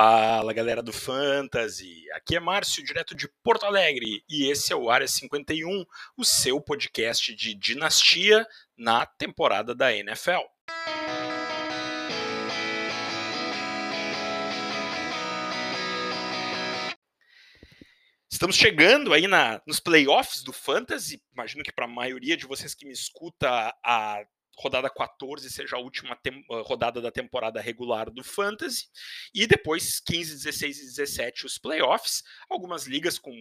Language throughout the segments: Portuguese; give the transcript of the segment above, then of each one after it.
Fala galera do Fantasy, aqui é Márcio, direto de Porto Alegre, e esse é o Área 51, o seu podcast de dinastia na temporada da NFL. Estamos chegando aí na, nos playoffs do Fantasy. Imagino que para a maioria de vocês que me escuta, a rodada 14 seja a última ah, rodada da temporada regular do Fantasy, e depois 15, 16 e 17 os playoffs. Algumas ligas com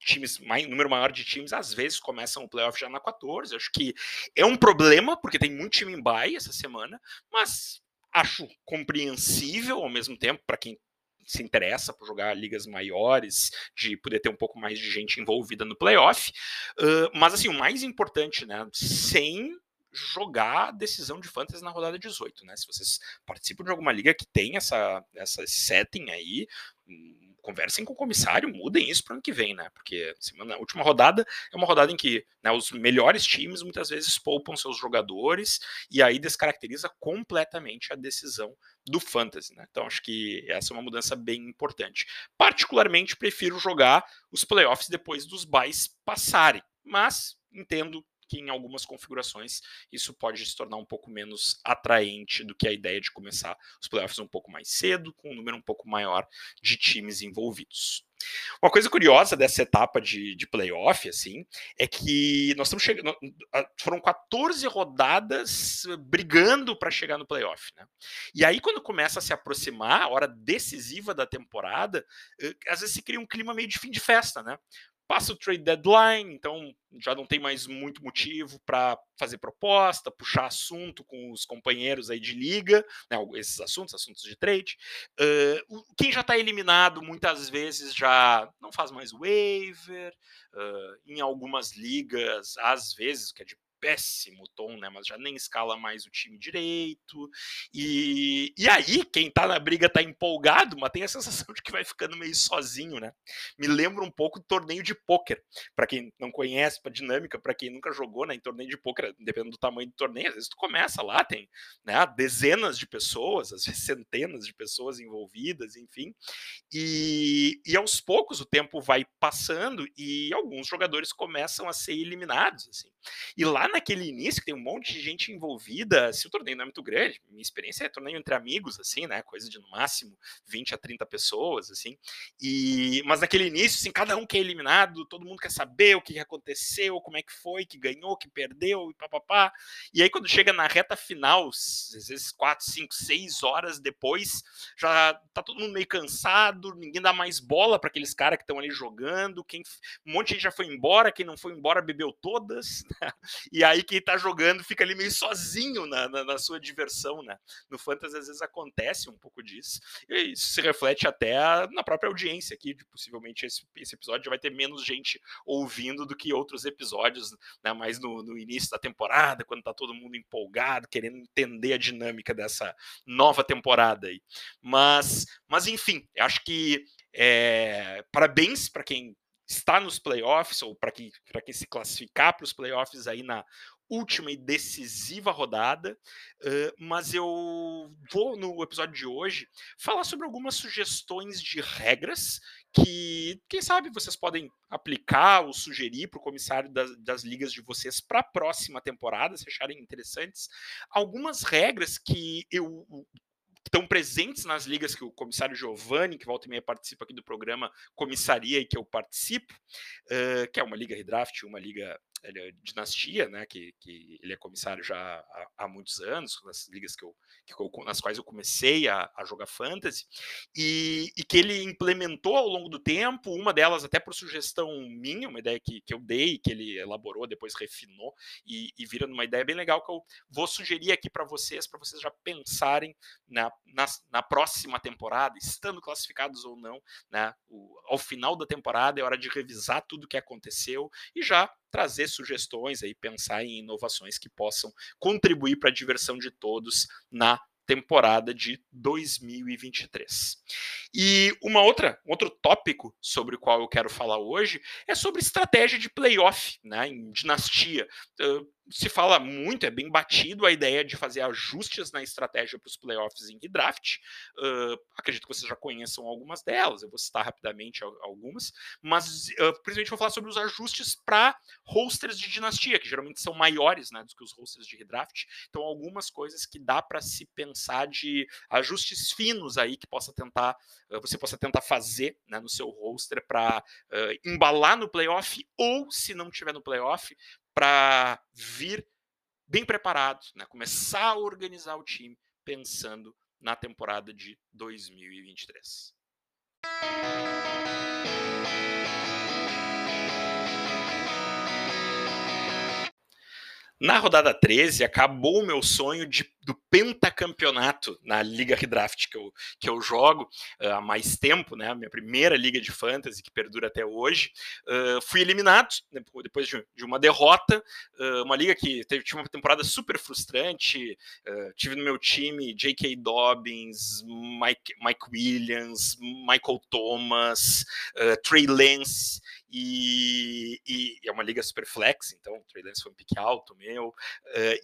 times, um número maior de times, às vezes começam o playoff já na 14. Acho que é um problema, porque tem muito time em bye essa semana, mas acho compreensível ao mesmo tempo para quem se interessa por jogar ligas maiores, de poder ter um pouco mais de gente envolvida no playoff. Uh, mas assim, o mais importante, né? Sem jogar a decisão de fantasy na rodada 18, né? Se vocês participam de alguma liga que tem essa, essa setting aí, hum, conversem com o comissário, mudem isso para ano que vem, né? Porque semana, a última rodada é uma rodada em que né, os melhores times muitas vezes poupam seus jogadores e aí descaracteriza completamente a decisão do fantasy, né? Então acho que essa é uma mudança bem importante. Particularmente prefiro jogar os playoffs depois dos buys passarem, mas entendo que em algumas configurações isso pode se tornar um pouco menos atraente do que a ideia de começar os playoffs um pouco mais cedo, com um número um pouco maior de times envolvidos. Uma coisa curiosa dessa etapa de, de playoff, assim, é que nós estamos chegando. Foram 14 rodadas brigando para chegar no playoff, né? E aí, quando começa a se aproximar a hora decisiva da temporada, eh, às vezes se cria um clima meio de fim de festa, né? Passa o trade deadline, então já não tem mais muito motivo para fazer proposta, puxar assunto com os companheiros aí de liga, né, esses assuntos, assuntos de trade. Uh, quem já está eliminado muitas vezes já não faz mais waiver, uh, em algumas ligas, às vezes, que é de péssimo tom, né? Mas já nem escala mais o time direito. E, e aí, quem tá na briga tá empolgado, mas tem a sensação de que vai ficando meio sozinho, né? Me lembra um pouco do torneio de pôquer. Para quem não conhece, para dinâmica, para quem nunca jogou né, em torneio de pôquer, dependendo do tamanho do torneio, às vezes tu começa lá, tem né, dezenas de pessoas, às vezes centenas de pessoas envolvidas, enfim. E, e aos poucos o tempo vai passando e alguns jogadores começam a ser eliminados, assim. E lá naquele início, que tem um monte de gente envolvida, se o torneio não é muito grande, minha experiência é torneio entre amigos, assim, né? Coisa de no máximo 20 a 30 pessoas, assim. E, mas naquele início, assim, cada um que é eliminado, todo mundo quer saber o que aconteceu, como é que foi, que ganhou, que perdeu, e papapá. E aí, quando chega na reta final, às vezes 4, 5, 6 horas depois, já tá todo mundo meio cansado, ninguém dá mais bola para aqueles caras que estão ali jogando, quem, um monte de gente já foi embora, quem não foi embora bebeu todas, né? E e aí quem tá jogando fica ali meio sozinho na, na, na, sua diversão, né? No Fantasy às vezes acontece um pouco disso, e isso se reflete até na própria audiência aqui, possivelmente esse, esse episódio já vai ter menos gente ouvindo do que outros episódios, né? Mais no, no início da temporada, quando tá todo mundo empolgado, querendo entender a dinâmica dessa nova temporada aí. Mas, mas enfim, acho que é, parabéns para quem está nos playoffs, ou para quem, quem se classificar para os playoffs aí na última e decisiva rodada, uh, mas eu vou no episódio de hoje falar sobre algumas sugestões de regras que, quem sabe, vocês podem aplicar ou sugerir para o comissário das, das, ligas de vocês para a próxima temporada, se acharem interessantes. Algumas regras que eu estão presentes nas ligas que o comissário Giovanni, que volta e meia participa aqui do programa, comissaria e que eu participo, uh, que é uma liga redraft, uma liga ele é dinastia, né, que, que ele é comissário já há, há muitos anos, nas ligas que eu, que eu, nas quais eu comecei a, a jogar fantasy, e, e, que ele implementou ao longo do tempo, uma delas até por sugestão minha, uma ideia que, que eu dei, que ele elaborou, depois refinou, e, e vira numa ideia bem legal que eu vou sugerir aqui para vocês, para vocês já pensarem na, na, na, próxima temporada, estando classificados ou não, né, o, ao final da temporada é hora de revisar tudo o que aconteceu e já trazer sugestões aí, pensar em inovações que possam contribuir para a diversão de todos na temporada de 2023. E uma outra, outro tópico sobre o qual eu quero falar hoje é sobre estratégia de playoff, né, em dinastia. Se fala muito, é bem batido a ideia de fazer ajustes na estratégia para os playoffs em redraft. Uh, acredito que vocês já conheçam algumas delas, eu vou citar rapidamente algumas, mas uh, principalmente vou falar sobre os ajustes para rosters de dinastia, que geralmente são maiores né, do que os rosters de redraft. Então, algumas coisas que dá para se pensar de ajustes finos aí que possa tentar, uh, você possa tentar fazer né, no seu roster para embalar no playoff, ou se não tiver no playoff, para vir bem preparado, né? começar a organizar o time pensando na temporada de 2023. Na rodada 13, acabou o meu sonho de do pentacampeonato na Liga Redraft que eu, que eu jogo uh, há mais tempo, né? Minha primeira liga de fantasy que perdura até hoje. Uh, fui eliminado né, depois de, de uma derrota. Uh, uma liga que teve, uma temporada super frustrante. tive no meu time J.K. Dobbins, Mike, Mike Williams, Michael Thomas, Trey Lance. E, e, é uma liga super flex, então Trey Lance foi um pique alto meu.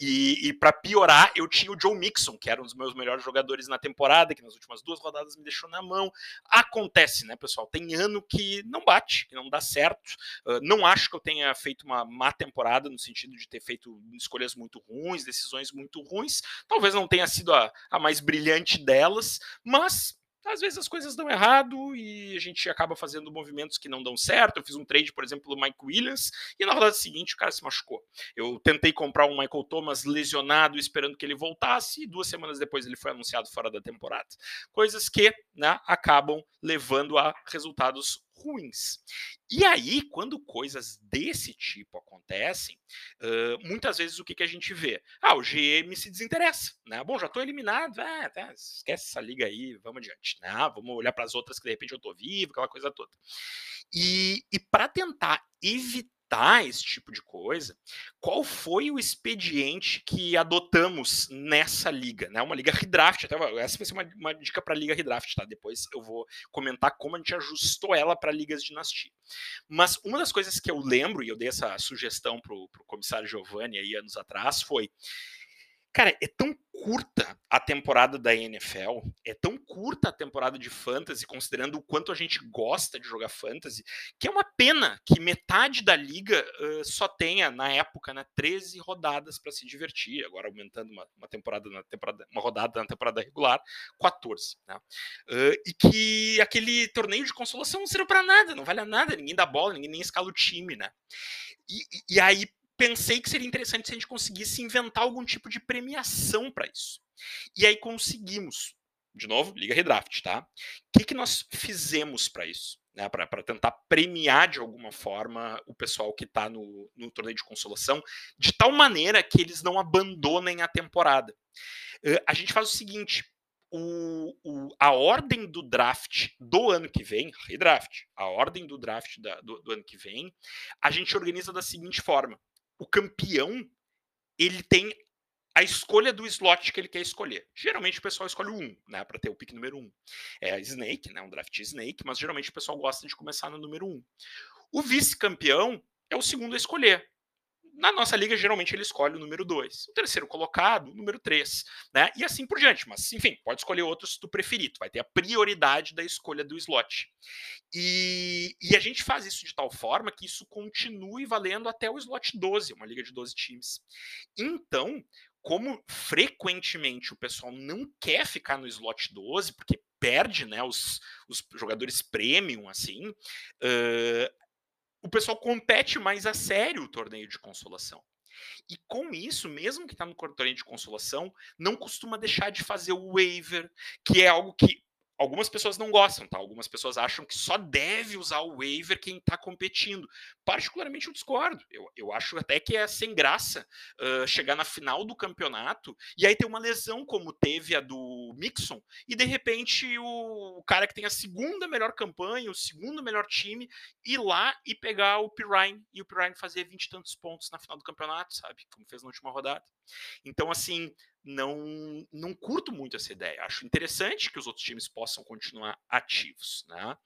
e, e para piorar, eu tinha tinha o Joe Mixon, que era um dos meus melhores jogadores na temporada, que nas últimas duas rodadas me deixou na mão. Acontece, né, pessoal? Tem ano que não bate, que não dá certo. Uh, não acho que eu tenha feito uma má temporada, no sentido de ter feito escolhas muito ruins, decisões muito ruins. Talvez não tenha sido a, a mais brilhante delas, mas às vezes as coisas dão errado e a gente acaba fazendo movimentos que não dão certo. Eu fiz um trade, por exemplo, do Mike Williams, e na rodada seguinte o cara se machucou. Eu tentei comprar um Michael Thomas lesionado, esperando que ele voltasse, e duas semanas depois ele foi anunciado fora da temporada. Coisas que né, acabam levando a resultados ruins. E aí, quando coisas desse tipo acontecem, uh, muitas vezes o que, que a gente vê? Ah, o GM se desinteressa, né? Bom, já estou eliminado, ah, tá, esquece essa liga aí, vamos adiante, né? Vamos olhar para as outras que de repente eu estou vivo, aquela coisa toda. E, e para tentar evitar evitar esse tipo de coisa, qual foi o expediente que adotamos nessa liga? Né? Uma liga redraft, até, essa vai ser uma, uma dica para a liga redraft, tá? Depois eu vou comentar como a gente ajustou ela para ligas de dinastia. Mas uma das coisas que eu lembro, e eu dei essa sugestão para o comissário Giovanni aí anos atrás, foi Cara, é tão curta a temporada da NFL, é tão curta a temporada de fantasy, considerando o quanto a gente gosta de jogar fantasy, que é uma pena que metade da liga uh, só tenha, na época, né, 13 rodadas para se divertir, agora aumentando uma, uma, temporada na temporada, uma rodada na temporada regular, 14. Né? Uh, e que aquele torneio de consolação não serve para nada, não vale a nada, ninguém dá bola, ninguém nem escala o time, né? E, e aí, pensei que seria interessante se a gente conseguisse inventar algum tipo de premiação para isso. E aí conseguimos. De novo, liga redraft, tá? O que, que nós fizemos para isso? Né, para tentar premiar de alguma forma o pessoal que está no, no torneio de consolação, de tal maneira que eles não abandonem a temporada. Uh, a gente faz o seguinte: o, o, a ordem do draft do ano que vem, redraft, a ordem do draft da, do, do, ano que vem, a gente organiza da seguinte forma: o campeão ele tem a escolha do slot que ele quer escolher. Geralmente o pessoal escolhe o 1, né, para ter o pick número 1. É Snake, né, um draft Snake, mas geralmente o pessoal gosta de começar no número 1. O vice-campeão é o segundo a escolher. Na nossa liga, geralmente ele escolhe o número 2. O terceiro colocado, o número 3. Né? E assim por diante. Mas, enfim, pode escolher outro se tu preferir. Tu vai ter a prioridade da escolha do slot. E, e, a gente faz isso de tal forma que isso continue valendo até o slot 12, uma liga de 12 times. Então, como frequentemente o pessoal não quer ficar no slot 12, porque perde né, os, os jogadores premium, assim, uh, o pessoal compete mais a sério o torneio de consolação. E com isso, mesmo que está no torneio de consolação, não costuma deixar de fazer o waiver, que é algo que algumas pessoas não gostam, tá? Algumas pessoas acham que só deve usar o waiver quem está competindo. Particularmente eu discordo. Eu, eu acho até que é sem graça uh, chegar na final do campeonato e aí ter uma lesão como teve a do Mixon e de repente o, o cara que tem a segunda melhor campanha, o segundo melhor time, ir lá e pegar o Pirine e o Pirine fazer 20 e tantos pontos na final do campeonato, sabe? Como fez na última rodada. Então, assim, não, não curto muito essa ideia. Acho interessante que os outros times possam continuar ativos. Né?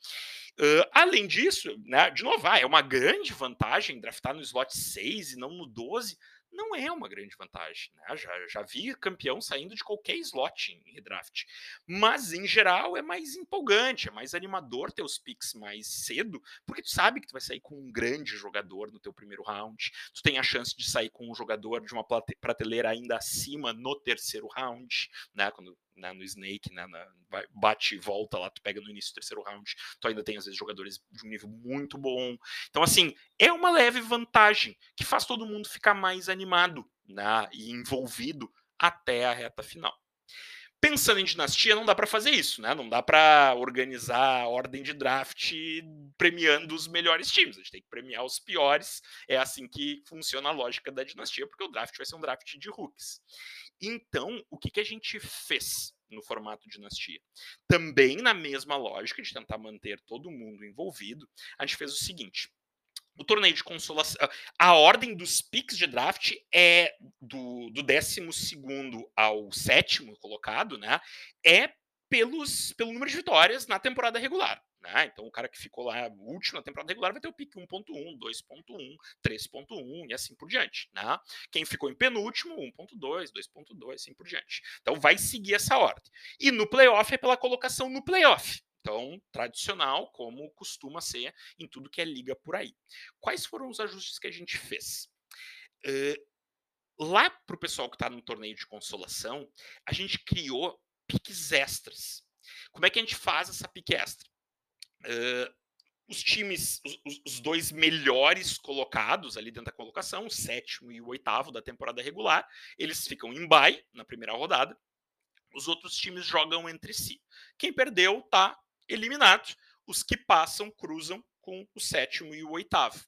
Uh, além disso, né, de novo, ah, é uma grande vantagem draftar no slot 6 e não no 12. Não é uma grande vantagem. Né? Já, já vi campeão saindo de qualquer slot em redraft. Mas, em geral, é mais empolgante, é mais animador ter os picks mais cedo, porque tu sabe que tu vai sair com um grande jogador no teu primeiro round, tu tem a chance de sair com um jogador de uma prateleira ainda acima no terceiro round, né? Quando né, no Snake, né, na, bate e volta lá, tu pega no início do terceiro round, tu ainda tem às vezes jogadores de um nível muito bom. Então, assim, é uma leve vantagem que faz todo mundo ficar mais animado né, e envolvido até a reta final. Pensando em dinastia, não dá para fazer isso, né? Não dá para organizar a ordem de draft premiando os melhores times. A gente tem que premiar os piores. É assim que funciona a lógica da dinastia, porque o draft vai ser um draft de rookies. Então, o que, que a gente fez no formato dinastia? Também na mesma lógica de tentar manter todo mundo envolvido, a gente fez o seguinte: o torneio de consolação. A ordem dos picks de draft é do, do 12 ao sétimo colocado, né? É pelos, pelo número de vitórias na temporada regular. Né? Então, o cara que ficou lá último na temporada regular vai ter o pique 1.1, 2.1, 3.1 e assim por diante. Né? Quem ficou em penúltimo, 1.2, 2.2, assim por diante. Então, vai seguir essa ordem. E no playoff é pela colocação no playoff. Então, tradicional, como costuma ser em tudo que é liga por aí. Quais foram os ajustes que a gente fez? Uh, lá para o pessoal que está no torneio de consolação, a gente criou piques extras. Como é que a gente faz essa pique extra? Uh, os times, os, os, dois melhores colocados ali dentro da colocação, o sétimo e o oitavo da temporada regular, eles ficam em bye na primeira rodada. Os outros times jogam entre si. Quem perdeu tá eliminado. Os que passam cruzam com o sétimo e o oitavo.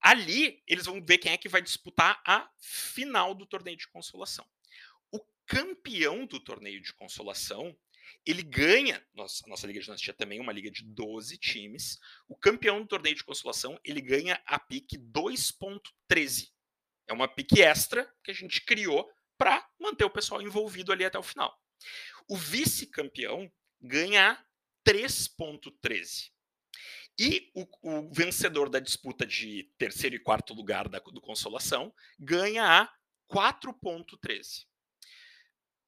Ali eles vão ver quem é que vai disputar a final do torneio de consolação. O campeão do torneio de consolação ele ganha, nossa, a nossa Liga de Dinastia também é uma liga de 12 times. O campeão do torneio de consolação, ele ganha a pique 2.13. É uma pique extra que a gente criou para manter o pessoal envolvido ali até o final. O vice-campeão ganha 3.13. E o, o, vencedor da disputa de terceiro e quarto lugar da, do Consolação ganha a 4.13.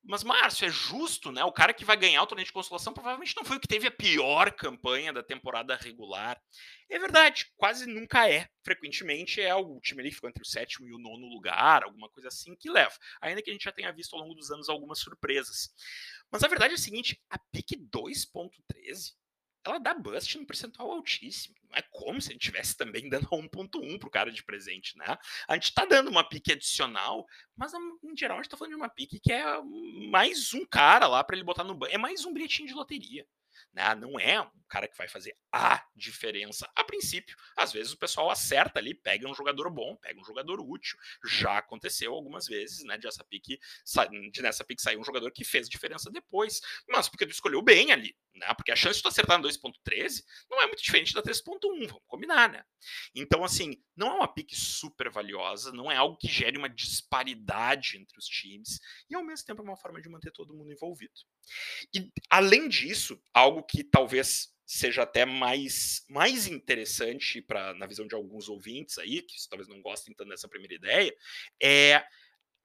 Mas, Márcio, é justo, né? O cara que vai ganhar o torneio de consolação provavelmente não foi o que teve a pior campanha da temporada regular. É verdade, quase nunca é. Frequentemente é o time ali que ficou entre o sétimo e o nono lugar, alguma coisa assim que leva. Ainda que a gente já tenha visto ao longo dos anos algumas surpresas. Mas a verdade é a seguinte: a PIC 2.13 ela dá bust num percentual altíssimo. Não é como se a gente estivesse também dando 1.1 pro cara de presente, né? A gente tá dando uma pique adicional, mas em geral a gente tá falando de uma pique que é mais um cara lá para ele botar no banco. É mais um bilhetinho de loteria. Né? Não é um cara que vai fazer a diferença a princípio. Às vezes o pessoal acerta ali, pega um jogador bom, pega um jogador útil. Já aconteceu algumas vezes, né? De essa pique, de nessa pique sair um jogador que fez diferença depois, mas porque tu escolheu bem ali, né? Porque a chance de tu acertar no 2.13 não é muito diferente da 3.1, vamos combinar, né? Então, assim, não é uma pique super valiosa, não é algo que gere uma disparidade entre os times, e ao mesmo tempo é uma forma de manter todo mundo envolvido. E, além disso, algo que talvez seja até mais, mais interessante para na visão de alguns ouvintes aí, que talvez não gostem tanto dessa primeira ideia, é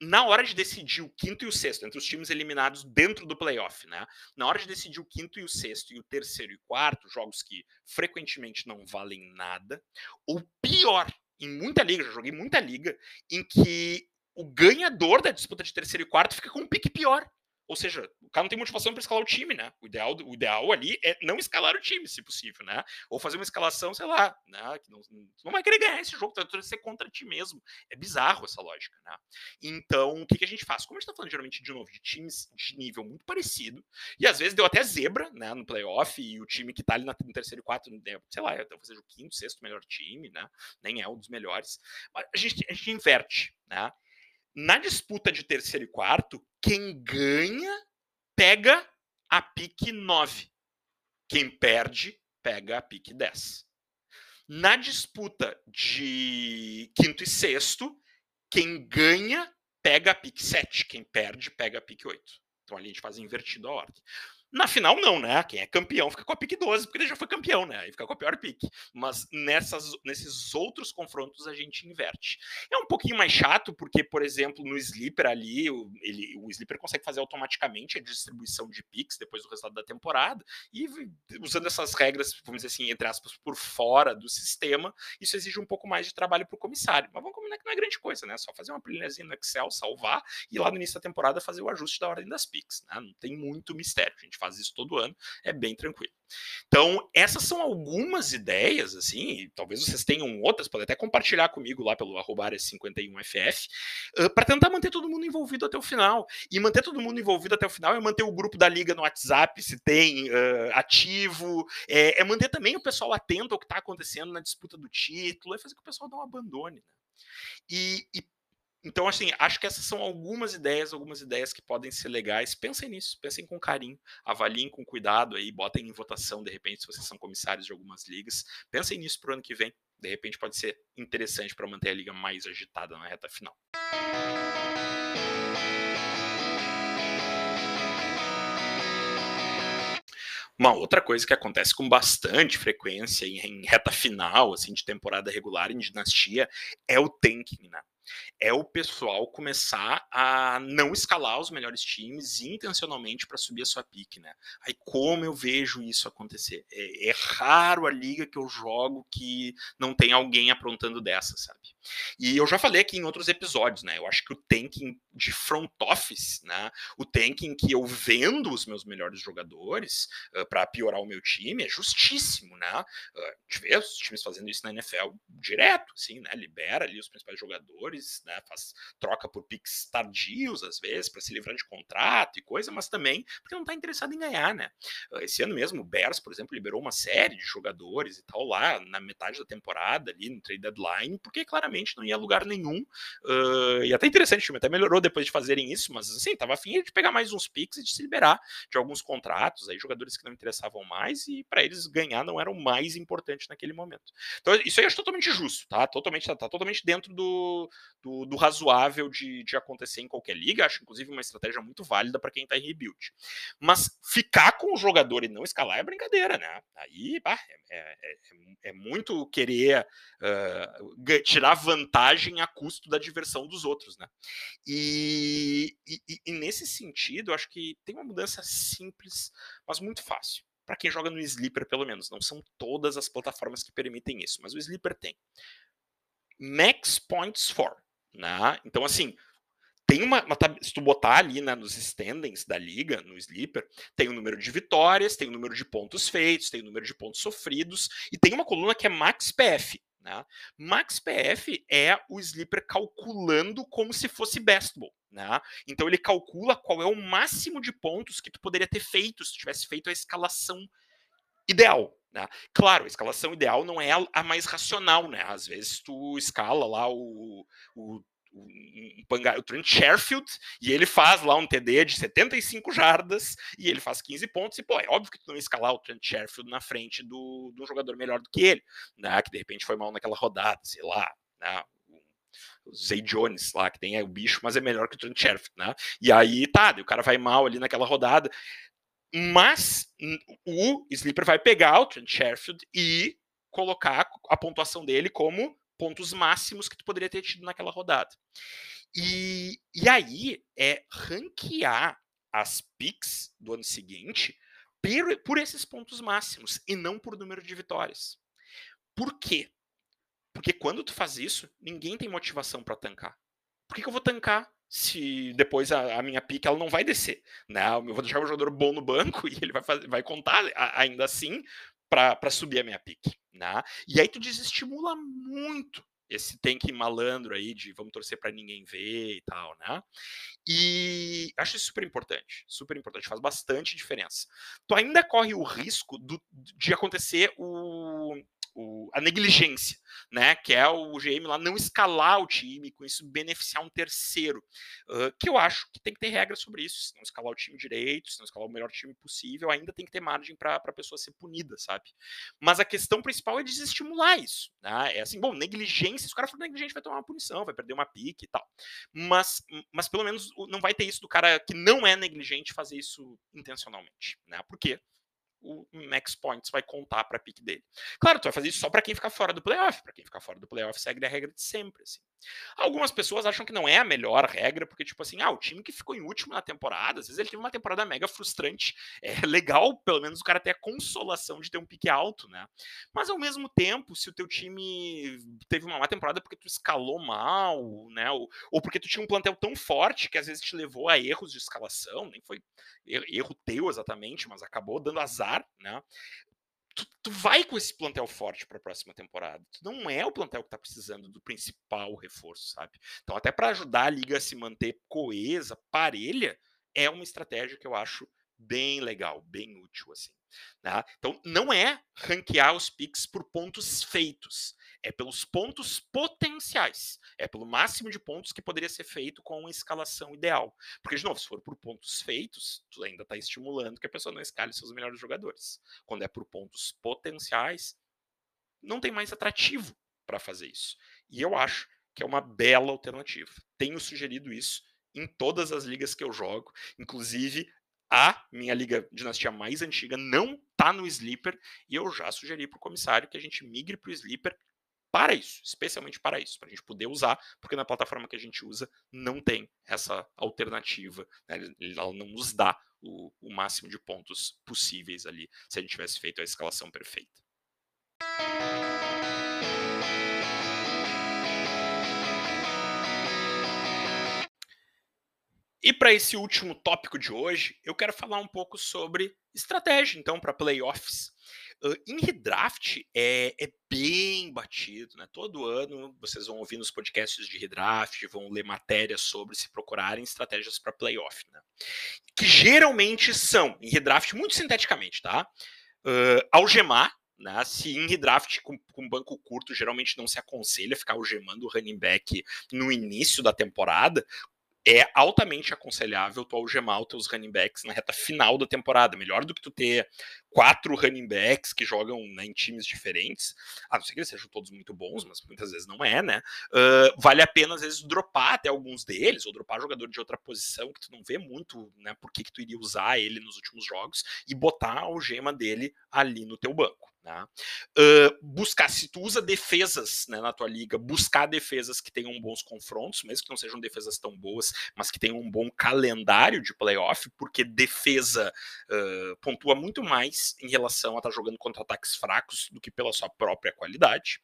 na hora de decidir o quinto e o sexto, entre os times eliminados dentro do playoff, né? Na hora de decidir o quinto e o sexto, e o terceiro e quarto, jogos que frequentemente não valem nada, ou pior, em muita liga, já joguei muita liga, em que o ganhador da disputa de terceiro e quarto fica com um pique pior. Ou seja, o cara não tem motivação para escalar o time, né? O ideal, o ideal ali é não escalar o time, se possível, né? Ou fazer uma escalação, sei lá, né? Que não, não vai querer ganhar esse jogo, vai ser contra ti mesmo. É bizarro essa lógica, né? Então, o que, que a gente faz? Como a gente tá falando geralmente, de novo, de times de nível muito parecido, e às vezes deu até zebra, né, no playoff, e o time que tá ali no terceiro e quarto, sei lá, talvez seja o quinto, sexto melhor time, né? Nem é um dos melhores. A gente, a gente inverte, né? Na disputa de terceiro e quarto, quem ganha pega a pique 9. Quem perde pega a pique 10. Na disputa de quinto e sexto, quem ganha pega a pique 7. Quem perde pega a pique 8. Então ali a gente faz invertido a ordem. Na final, não, né? Quem é campeão fica com a pique 12, porque ele já foi campeão, né? E fica com a pior pique. Mas nessas, nesses outros confrontos a gente inverte. É um pouquinho mais chato, porque, por exemplo, no Sleeper ali, o, ele, o Sleeper consegue fazer automaticamente a distribuição de picks depois do resultado da temporada, e usando essas regras, vamos dizer assim, entre aspas, por fora do sistema, isso exige um pouco mais de trabalho para o comissário. Mas vamos combinar que não é grande coisa, né? Só fazer uma planilhazinha no Excel, salvar, e lá no início da temporada fazer o ajuste da ordem das picks. Né? Não tem muito mistério. A gente faz isso todo ano, é bem tranquilo. Então, essas são algumas ideias, assim, talvez vocês tenham outras, podem até compartilhar comigo lá pelo arroba 51FF, uh, para tentar manter todo mundo envolvido até o final. E manter todo mundo envolvido até o final é manter o grupo da liga no WhatsApp, se tem uh, ativo, é, é, manter também o pessoal atento ao que está acontecendo na disputa do título, é fazer que o pessoal não abandone. Né? E, e então, assim, acho que essas são algumas ideias, algumas ideias que podem ser legais. Pensem nisso, pensem com carinho, avaliem com cuidado aí, botem em votação, de repente, se vocês são comissários de algumas ligas. Pensem nisso para o ano que vem. De repente pode ser interessante para manter a liga mais agitada na reta final. Uma outra coisa que acontece com bastante frequência em, reta final, assim, de temporada regular em dinastia, é o tanking, né? É o pessoal começar a não escalar os melhores times intencionalmente para subir a sua pique, né? Aí como eu vejo isso acontecer? É, é, raro a liga que eu jogo que não tem alguém aprontando dessa, sabe? E eu já falei aqui em outros episódios, né? Eu acho que o tanking de front office, né? O tanking que eu vendo os meus melhores jogadores uh, para piorar o meu time é justíssimo, né? Uh, vê os times fazendo isso na NFL direto, assim, né? Libera ali os principais jogadores né, faz troca por picks tardios às vezes para se livrar de contrato e coisa, mas também porque não está interessado em ganhar, né? Ah, esse ano mesmo o Bears, por exemplo, liberou uma série de jogadores e tal lá na metade da temporada ali no trade deadline, porque claramente não ia lugar nenhum. Uh, e até interessante, o time até melhorou depois de fazerem isso, mas assim, tava afim de pegar mais uns picks e de se liberar de alguns contratos, aí jogadores que não interessavam mais e para eles ganhar não era o mais importante naquele momento. Então isso aí eu acho totalmente justo, tá? Totalmente tá, tá totalmente dentro do, do, do razoável de, de acontecer em qualquer liga. Acho, inclusive, uma estratégia muito válida para quem está em rebuild. Mas ficar com o jogador e não escalar é brincadeira, né? Aí bah, é, é, é, é, muito querer uh, tirar vantagem a custo da diversão dos outros, né? E, e, e nesse sentido, acho que tem uma mudança simples, mas muito fácil para quem joga no Sleeper, pelo menos. Não são todas as plataformas que permitem isso, mas o Sleeper tem max points for. Né? Então, assim, tem uma, uma, Se tu botar ali né, nos standings da liga, no Sleeper, tem o número de vitórias, tem o número de pontos feitos, tem o número de pontos sofridos, e tem uma coluna que é Max PF. Né? Max PF é o Sleeper calculando como se fosse Bestball. Né? Então ele calcula qual é o máximo de pontos que tu poderia ter feito se tivesse feito a escalação ideal. Né? Claro, a escalação ideal não é a, mais racional, né? Às vezes tu escala lá o, o o, o Trent Sherfield, e ele faz lá um TD de 75 jardas, e ele faz 15 pontos, e pô, é óbvio que tu não escalar o Trent Sherfield na frente do, do jogador melhor do que ele, né, que de repente foi mal naquela rodada, sei lá, né, o Zay Jones lá, que tem o bicho, mas é melhor que o Trent Sherfield, né, e aí tá, o cara vai mal ali naquela rodada, mas o Sleeper vai pegar o Trent Sherfield e colocar a pontuação dele como pontos máximos que tu poderia ter tido naquela rodada. E, e aí é ranquear as picks do ano seguinte por, por esses pontos máximos e não por número de vitórias. Por quê? Porque quando tu faz isso, ninguém tem motivação para tancar. Por que, que eu vou tancar se depois a, a, minha pique ela não vai descer, né? Eu vou deixar o jogador bom no banco e ele vai, fazer, vai contar ainda assim para subir a minha pique, né? E aí tu desestimula muito esse tank malandro aí de vamos torcer para ninguém ver e tal, né? E acho isso super importante, super importante, faz bastante diferença. Tu ainda corre o risco do, de acontecer o, o, a negligência, né? Que é o GM lá não escalar o time, com isso beneficiar um terceiro. Uh, que eu acho que tem que ter regras sobre isso. Se não escalar o time direito, se não escalar o melhor time possível, ainda tem que ter margem para a pessoa ser punida, sabe? Mas a questão principal é desestimular isso. Né? É assim, bom, negligência, se o cara for negligente, vai tomar uma punição, vai perder uma pique e tal. Mas, mas pelo menos não vai ter isso do cara que não é negligente fazer isso intencionalmente, né? Por quê? O max points vai contar para a pick dele. Claro, tu vai fazer isso só para quem ficar fora do playoff. Para quem ficar fora do playoff, segue a regra de sempre. Assim. Algumas pessoas acham que não é a melhor regra, porque, tipo assim, ah, o time que ficou em último na temporada, às vezes ele teve uma temporada mega frustrante. É legal, pelo menos, o cara ter a consolação de ter um pique alto, né? Mas ao mesmo tempo, se o teu time teve uma má temporada porque tu escalou mal, né? Ou, ou porque tu tinha um plantel tão forte que às vezes te levou a erros de escalação, nem foi erro teu exatamente, mas acabou dando azar, né? tu, tu vai com esse plantel forte para a próxima temporada. Tu não é o plantel que está precisando do principal reforço, sabe? Então, até para ajudar a liga a se manter coesa, parelha, é uma estratégia que eu acho bem legal, bem útil assim. Né? Então, não é ranquear os picks por pontos feitos, é pelos pontos potenciais, é pelo máximo de pontos que poderia ser feito com uma escalação ideal. Porque, de novo, se for por pontos feitos, tu ainda está estimulando que a pessoa não escale seus melhores jogadores. Quando é por pontos potenciais, não tem mais atrativo para fazer isso. E eu acho que é uma bela alternativa. Tenho sugerido isso em todas as ligas que eu jogo, inclusive a minha liga dinastia mais antiga não tá no Sleeper e eu já sugeri para o comissário que a gente migre para o Sleeper para isso, especialmente para isso, para a gente poder usar, porque na plataforma que a gente usa não tem essa alternativa, né? ela não nos dá o, o máximo de pontos possíveis ali se a gente tivesse feito a escalação perfeita. E para esse último tópico de hoje, eu quero falar um pouco sobre estratégia, então, para playoffs. Uh, em redraft é, é, bem batido, né? Todo ano vocês vão ouvir nos podcasts de redraft, vão ler matérias sobre se procurarem estratégias para playoff, né? Que geralmente são, em redraft, muito sinteticamente, tá? Uh, algemar, né? Se em redraft com, com banco curto, geralmente não se aconselha ficar algemando o running back no início da temporada, é altamente aconselhável tu algemar os teus running backs na reta final da temporada. Melhor do que tu ter quatro running backs que jogam né, em times diferentes, a não ser que eles sejam todos muito bons, mas muitas vezes não é, né? Uh, vale a pena, às vezes, dropar até alguns deles, ou dropar jogador de outra posição que tu não vê muito, né? Por que, que tu iria usar ele nos últimos jogos e botar a algema dele ali no teu banco. Né? Uh, buscar, se tu usa defesas né, na tua liga, buscar defesas que tenham bons confrontos, mesmo que não sejam defesas tão boas, mas que tenham um bom calendário de playoff, porque defesa uh, pontua muito mais em relação a estar tá jogando contra ataques fracos do que pela sua própria qualidade.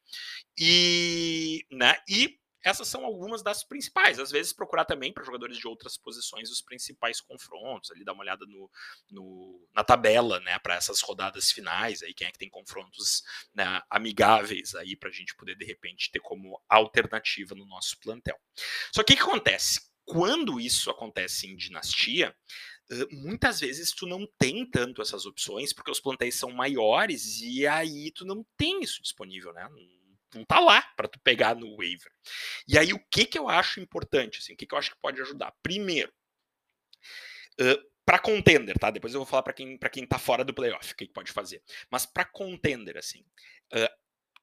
E, né, e essas são algumas das principais. Às vezes procurar também para jogadores de outras posições os principais confrontos, ali dar uma olhada no, no na tabela, né, para essas rodadas finais, aí quem é que tem confrontos né, amigáveis aí para a gente poder de repente ter como alternativa no nosso plantel. Só que o que acontece? Quando isso acontece em dinastia, muitas vezes tu não tem tanto essas opções porque os plantéis são maiores e aí tu não tem isso disponível, né? Não tá lá para tu pegar no waiver. E aí o que que eu acho importante, assim, o que que eu acho que pode ajudar? Primeiro, uh, para contender, tá? Depois eu vou falar para quem para quem tá fora do playoff, o que, que pode fazer. Mas para contender, assim, uh,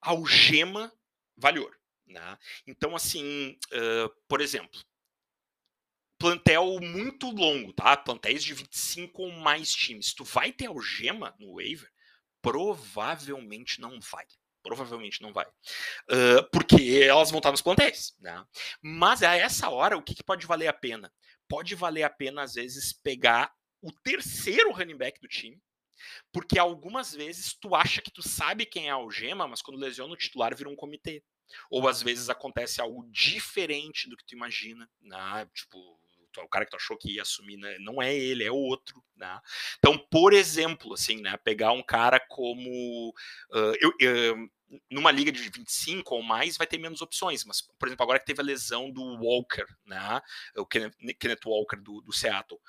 algema vale ouro, né? Então, assim, uh, por exemplo, plantel muito longo, tá? Plantéis de 25 ou mais times. Tu vai ter algema no waiver? Provavelmente não vai. Provavelmente não vai. Uh, porque elas vão estar nos plantéis. Né? Mas a essa hora, o que, que pode valer a pena? Pode valer a pena, às vezes, pegar o terceiro running back do time, porque algumas vezes tu acha que tu sabe quem é a algema, mas quando lesiona o titular vira um comitê. Ou às vezes acontece algo diferente do que tu imagina, né? Tipo, o cara que tu achou que ia assumir, né? não é ele, é outro, né? Então, por exemplo, assim, né, pegar um cara como uh, eu, eu, numa liga de 25 ou mais vai ter menos opções, mas, por exemplo, agora que teve a lesão do Walker, né? O Kenneth, Kenneth Walker do, do Seattle.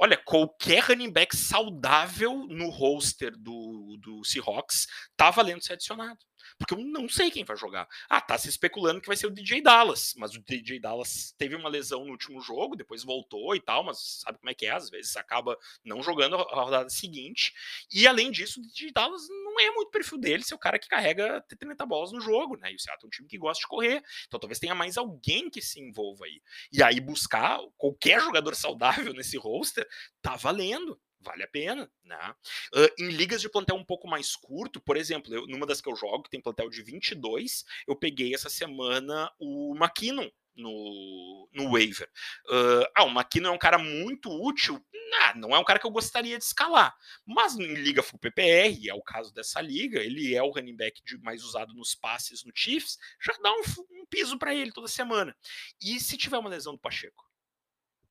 Olha, qualquer running back saudável no roster do, do Seahawks tá valendo ser adicionado. Porque eu não sei quem vai jogar. Ah, tá se especulando que vai ser o DJ Dallas, mas o DJ Dallas teve uma lesão no último jogo, depois voltou e tal, mas sabe como é que é? Às vezes acaba não jogando a rodada seguinte. E além disso, o DJ Dallas não é muito perfil dele ser o cara que carrega 30 bolas no jogo, né? E o Seattle é um time que gosta de correr. Então talvez tenha mais alguém que se envolva aí. E aí buscar qualquer jogador saudável nesse roster tá valendo vale a pena, né? Uh, em ligas de plantel um pouco mais curto, por exemplo, eu, numa das que eu jogo, que tem plantel de 22, eu peguei essa semana o McKinnon no, no waiver. Uh, ah, o McKinnon é um cara muito útil, nah, não é um cara que eu gostaria de escalar, mas em liga full PPR, é o caso dessa liga, ele é o running back de, mais usado nos passes no Chiefs, já dá um, um piso para ele toda semana. E se tiver uma lesão do Pacheco?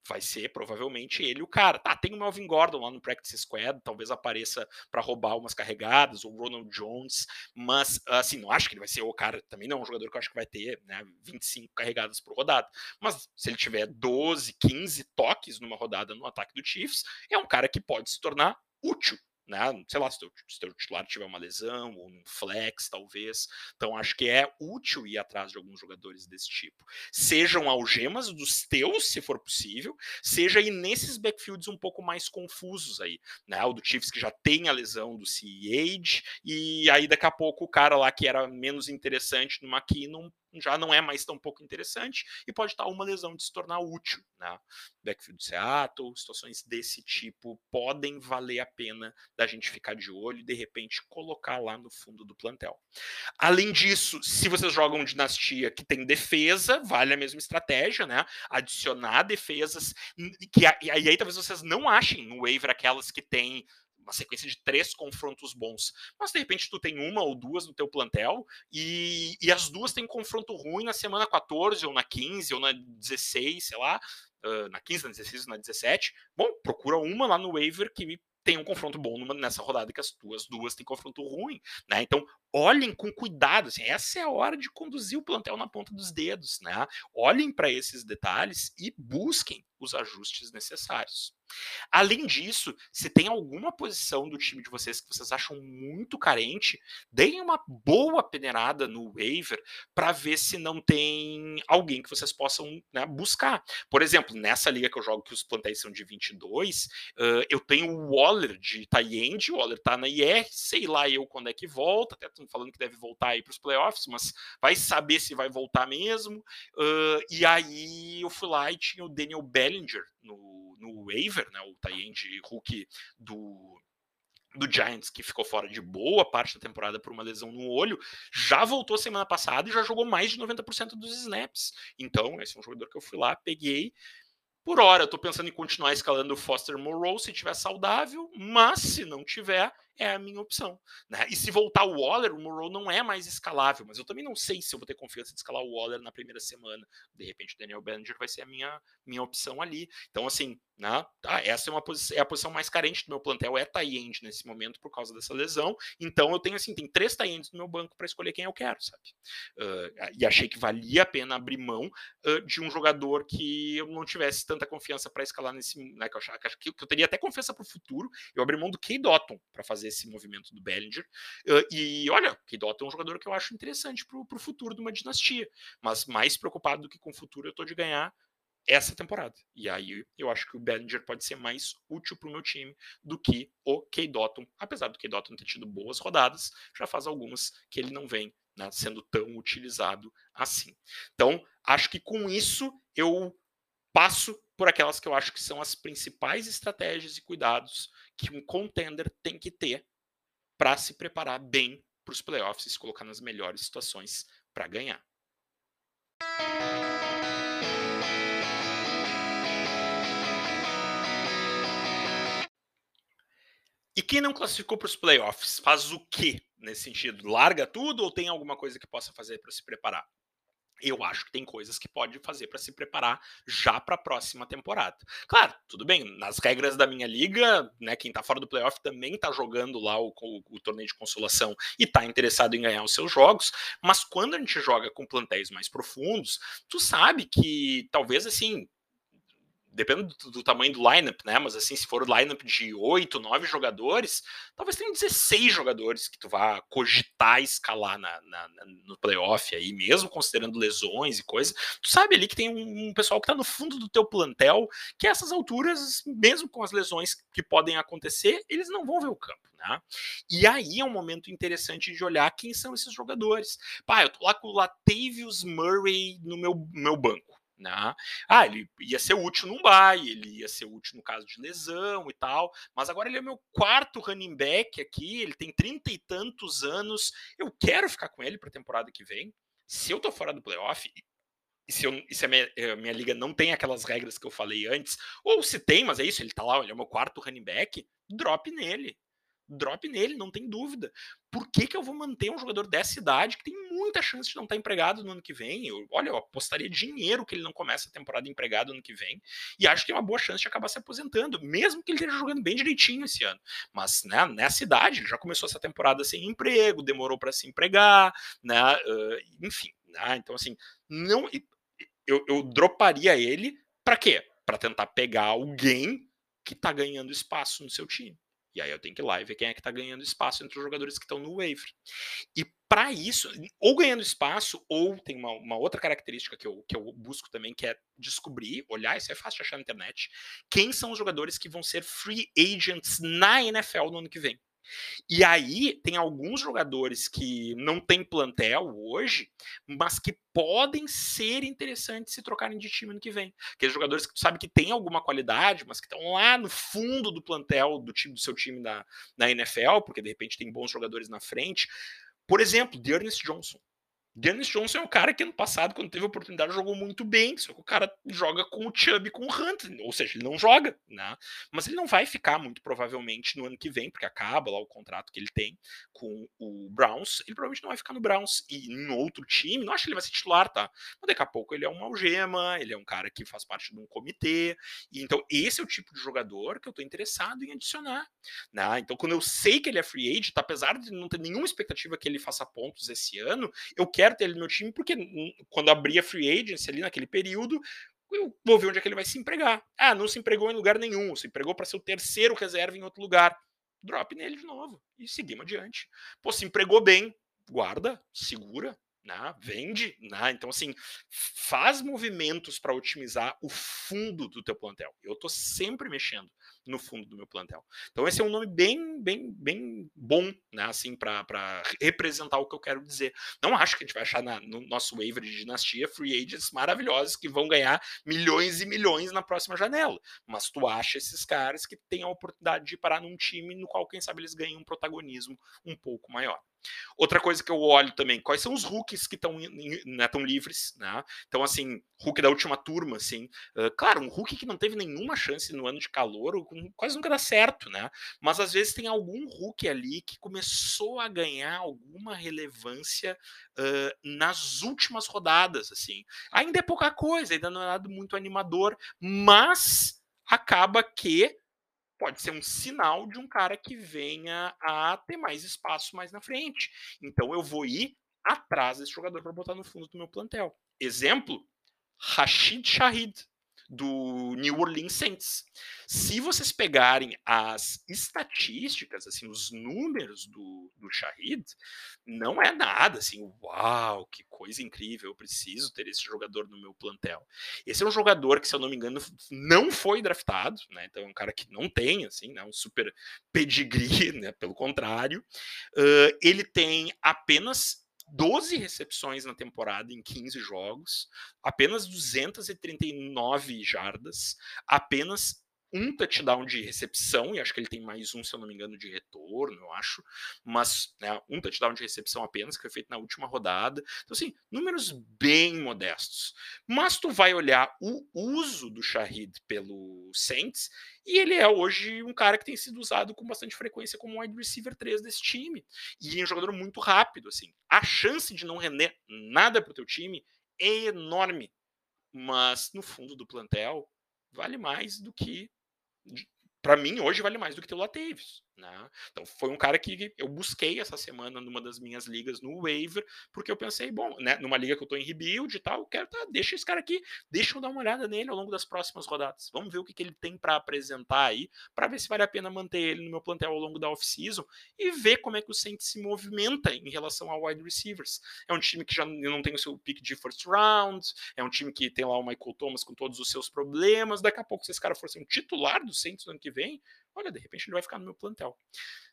Vai ser provavelmente ele o cara. Tá, tem o Melvin Gordon lá no Practice Squad, talvez apareça para roubar umas carregadas, o Ronald Jones, mas assim, não acho que ele vai ser o cara, também não é um jogador que eu acho que vai ter né, 25 carregadas por rodada. Mas se ele tiver 12, 15 toques numa rodada no ataque do Chiefs, é um cara que pode se tornar útil né? Sei lá, se o teu titular tiver uma lesão ou um flex, talvez. Então, acho que é útil ir atrás de alguns jogadores desse tipo. Sejam algemas dos teus, se for possível, seja aí nesses backfields um pouco mais confusos aí, né? O do Chiefs que já tem a lesão do CEH, e aí daqui a pouco o cara lá que era menos interessante no McKinnon já não é mais tão pouco interessante e pode estar uma lesão de se tornar útil. Né? Backfield Seattle, situações desse tipo podem valer a pena da gente ficar de olho e de repente colocar lá no fundo do plantel. Além disso, se vocês jogam dinastia que tem defesa, vale a mesma estratégia, né? Adicionar defesas que e aí talvez vocês não achem no waiver aquelas que tem uma sequência de três confrontos bons. Mas de repente tu tem uma ou duas no teu plantel e, e as duas têm um confronto ruim na semana 14 ou na 15 ou na 16, sei lá, uh, na 15, na 16 ou na 17. Bom, procura uma lá no waiver que tem um confronto bom numa, nessa rodada que as tuas duas têm confronto ruim, né? Então, olhem com cuidado, assim, essa é a hora de conduzir o plantel na ponta dos dedos, né? Olhem para esses detalhes e busquem os ajustes necessários. Além disso, se tem alguma posição do time de vocês que vocês acham muito carente, deem uma boa peneirada no waiver para ver se não tem alguém que vocês possam né, buscar. Por exemplo, nessa liga que eu jogo, que os plantéis são de 22, uh, eu tenho o Waller de tie-end, o Waller tá na IR, sei lá eu quando é que volta, até estão falando que deve voltar aí para os playoffs, mas vai saber se vai voltar mesmo. Uh, e aí eu fui lá e tinha o Daniel Bellinger no, no waiver, né, o tie-end rookie do, do Giants, que ficou fora de boa parte da temporada por uma lesão no olho, já voltou semana passada e já jogou mais de 90% dos snaps. Então, esse é um jogador que eu fui lá, peguei. Por hora, eu tô pensando em continuar escalando o Foster Moreau se tiver saudável, mas se não tiver, é a minha opção. Né? E se voltar o Waller, o Morrow não é mais escalável, mas eu também não sei se eu vou ter confiança de escalar o Waller na primeira semana. De repente, o Daniel Bellinger vai ser a minha, minha opção ali. Então, assim, né? Tá, essa é, uma é a posição mais carente do meu plantel, é tie-end nesse momento por causa dessa lesão. Então, eu tenho assim, tem três tie-ends no meu banco para escolher quem eu quero, sabe? Uh, e achei que valia a pena abrir mão uh, de um jogador que eu não tivesse tanta confiança para escalar nesse, né? Que eu achava que, eu teria até confiança para o futuro. Eu abri mão do Key Dotton para fazer fazer esse movimento do Bellinger. E olha, Keydot é um jogador que eu acho interessante para o futuro de uma dinastia. Mas mais preocupado do que com o futuro eu estou de ganhar essa temporada. E aí eu acho que o Bellinger pode ser mais útil para o meu time do que o Keydotton, apesar do Keydotton ter tido boas rodadas, já faz algumas que ele não vem né, sendo tão utilizado assim. Então, acho que com isso eu passo por aquelas que eu acho que são as principais estratégias e cuidados que um contender tem que ter para se preparar bem para os playoffs e se colocar nas melhores situações para ganhar. E quem não classificou para os playoffs faz o que nesse sentido? Larga tudo ou tem alguma coisa que possa fazer para se preparar? Eu acho que tem coisas que pode fazer para se preparar já para a próxima temporada. Claro, tudo bem, nas regras da minha liga, né, quem está fora do playoff também está jogando lá o, o, o, torneio de consolação e está interessado em ganhar os seus jogos, mas quando a gente joga com plantéis mais profundos, tu sabe que talvez assim, depende do, do, tamanho do lineup, né? Mas assim, se for o lineup de 8, 9 jogadores, talvez tenha 16 jogadores que tu vá cogitar escalar na, na, na, no playoff aí, mesmo considerando lesões e coisas. Tu sabe ali que tem um, um pessoal que tá no fundo do teu plantel, que a essas alturas, mesmo com as lesões que podem acontecer, eles não vão ver o campo. Né? E aí é um momento interessante de olhar quem são esses jogadores. Pá, eu tô lá com o Latavius Murray no meu, meu banco. Né? Ah, ele ia ser útil num bye, ele ia ser útil no caso de lesão e tal, mas agora ele é meu quarto running back aqui, ele tem trinta e tantos anos, eu quero ficar com ele para a temporada que vem. Se eu tô fora do playoff, e se, eu, e se a minha, a minha, liga não tem aquelas regras que eu falei antes, ou se tem, mas é isso, ele tá lá, ele é o meu quarto running back, drop nele drop nele, não tem dúvida. Por que, que eu vou manter um jogador dessa idade que tem muita chance de não estar empregado no ano que vem? Eu, olha, eu apostaria dinheiro que ele não comece a temporada empregado no ano que vem e acho que tem uma boa chance de acabar se aposentando, mesmo que ele esteja jogando bem direitinho esse ano. Mas né, nessa idade, ele já começou essa temporada sem emprego, demorou para se empregar, né? Uh, enfim, né? Então, assim, não. Eu, eu droparia ele para quê? Para tentar pegar alguém que está ganhando espaço no seu time. E aí eu tenho que ir lá e ver quem é que está ganhando espaço entre os jogadores que estão no waiver. E para isso, ou ganhando espaço, ou tem uma, uma, outra característica que eu, que eu busco também, que é descobrir, olhar, isso é fácil de achar na internet, quem são os jogadores que vão ser free agents na NFL no ano que vem. E aí tem alguns jogadores que não têm plantel hoje, mas que podem ser interessantes se trocarem de time no que vem. Aqueles jogadores que tu sabe que tem alguma qualidade, mas que estão lá no fundo do plantel do time do seu time na NFL, porque de repente tem bons jogadores na frente. Por exemplo, Dearness Johnson. Dennis Johnson é um cara que ano passado, quando teve oportunidade, jogou muito bem, só que o cara joga com o Chubb e com o Hunt, ou seja, ele não joga, né? Mas ele não vai ficar, muito provavelmente, no ano que vem, porque acaba lá o contrato que ele tem com o Browns, ele provavelmente não vai ficar no Browns e em outro time, não acho que ele vai ser titular, tá? Mas daqui a pouco ele é uma algema, ele é um cara que faz parte de um comitê, e então esse é o tipo de jogador que eu tô interessado em adicionar, né? Então quando eu sei que ele é free agent, apesar de não ter nenhuma expectativa que ele faça pontos esse ano, eu quero ter ele no time, porque quando abrir a free agency ali naquele período, eu vou ver onde é que ele vai se empregar. Ah, não se empregou em lugar nenhum, se empregou para ser o terceiro reserva em outro lugar. Drop nele de novo e seguimos adiante. Pô, se empregou bem, guarda, segura, né? vende, né? então assim, faz movimentos para otimizar o fundo do teu plantel. Eu estou sempre mexendo no fundo do meu plantel. Então esse é um nome bem, bem, bem bom, né, assim, para representar o que eu quero dizer. Não acho que a gente vai achar na, no nosso waiver de dinastia free agents maravilhosos que vão ganhar milhões e milhões na próxima janela, mas tu acha esses caras que têm a oportunidade de parar num time no qual quem sabe eles ganham um protagonismo um pouco maior. Outra coisa que eu olho também, quais são os rookies que estão né, tão livres, né? Então, assim, Hulk da última turma, assim. Uh, claro, um Hulk que não teve nenhuma chance no ano de calor, quase nunca dá certo, né? Mas às vezes tem algum Hulk ali que começou a ganhar alguma relevância uh, nas últimas rodadas, assim. Ainda é pouca coisa, ainda não é nada muito animador, mas acaba que pode ser um sinal de um cara que venha a ter mais espaço mais na frente. Então eu vou ir atrás desse jogador para botar no fundo do meu plantel. Exemplo, Rashid Shahid do New Orleans Saints. Se vocês pegarem as estatísticas, assim, os números do, do Shahid, não é nada assim, uau, que coisa incrível, eu preciso ter esse jogador no meu plantel. Esse é um jogador que, se eu não me engano, não foi draftado, né? Então é um cara que não tem, assim, né? um super pedigree, né? Pelo contrário. Uh, ele tem apenas 12 recepções na temporada em 15 jogos, apenas 239 jardas, apenas um touchdown de recepção, e acho que ele tem mais um, se eu não me engano, de retorno, eu acho, mas né, um touchdown de recepção apenas, que foi feito na última rodada. Então, assim, números bem modestos. Mas tu vai olhar o uso do Shahid pelo Saints, e ele é hoje um cara que tem sido usado com bastante frequência como wide receiver 3 desse time. E é um jogador muito rápido, assim. A chance de não render nada pro teu time é enorme. Mas no fundo do plantel, vale mais do que para mim, hoje vale mais do que ter o Latavius. Né? Então foi um cara que eu busquei essa semana numa das minhas ligas no waiver, porque eu pensei, bom, né, numa liga que eu estou em rebuild e tal, eu quero tá, deixa esse cara aqui, deixa eu dar uma olhada nele ao longo das próximas rodadas. Vamos ver o que, que ele tem para apresentar aí, para ver se vale a pena manter ele no meu plantel ao longo da off-season e ver como é que o Saints se movimenta em relação ao wide receivers. É um time que já não tem o seu pick de first round, é um time que tem lá o Michael Thomas com todos os seus problemas, daqui a pouco se esse cara for ser um titular do Saints no ano que vem, olha, de repente ele vai ficar no meu plantel.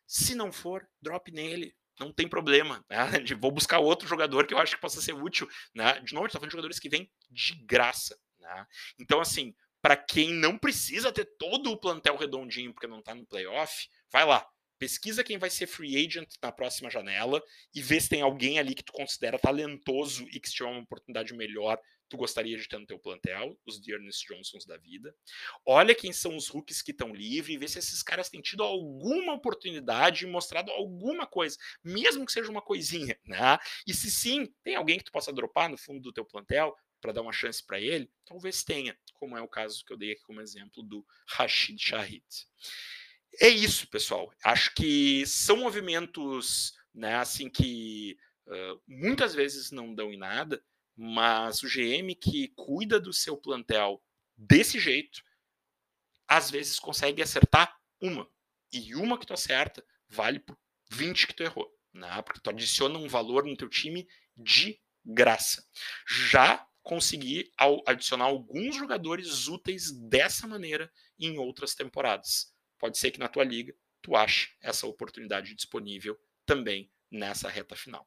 Se não for, drop nele. Não tem problema. Né? Vou buscar outro jogador que eu acho que possa ser útil. Né? De novo, a gente tá falando de jogadores que vêm de graça. Né? Então, assim, para quem não precisa ter todo o plantel redondinho porque não está no playoff, vai lá. Pesquisa quem vai ser free agent na próxima janela e vê se tem alguém ali que tu considera talentoso e que se tiver uma oportunidade melhor, tu gostaria de ter no teu plantel, os Dearness Johnsons da vida. Olha quem são os rookies que estão livres e vê se esses caras têm tido alguma oportunidade e mostrado alguma coisa, mesmo que seja uma coisinha, né? E se sim, tem alguém que tu possa dropar no fundo do teu plantel para dar uma chance para ele, talvez tenha, como é o caso que eu dei aqui como exemplo do Rashid Shahid. É isso, pessoal. Acho que são movimentos, né, assim que uh, muitas vezes não dão em nada, mas o GM que cuida do seu plantel desse jeito, às vezes consegue acertar uma. E uma que tu acerta vale por 20 que tu errou. Né? Porque tu adiciona um valor no teu time de graça. Já consegui adicionar alguns jogadores úteis dessa maneira em outras temporadas. Pode ser que na tua liga tu ache essa oportunidade disponível também nessa reta final.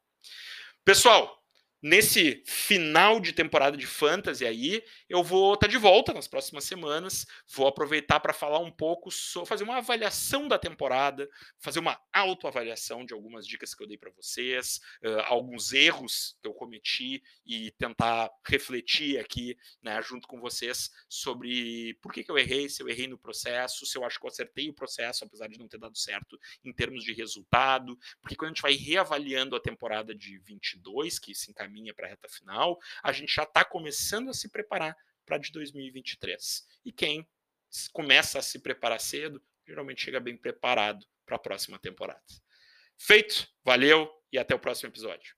Pessoal, nesse final de temporada de fantasy aí, eu vou estar tá de volta nas próximas semanas. Vou aproveitar para falar um pouco, sobre, fazer uma avaliação da temporada, fazer uma autoavaliação de algumas dicas que eu dei para vocês, uh, alguns erros que eu cometi e tentar refletir aqui, né, junto com vocês sobre por que, que eu errei, se eu errei no processo, se eu acho que eu acertei o processo, apesar de não ter dado certo em termos de resultado, porque quando a gente vai reavaliando a temporada de 22, que se caminha para a reta final, a gente já está começando a se preparar para de 2023. E quem começa a se preparar cedo, geralmente chega bem preparado para a próxima temporada. Feito, valeu e até o próximo episódio.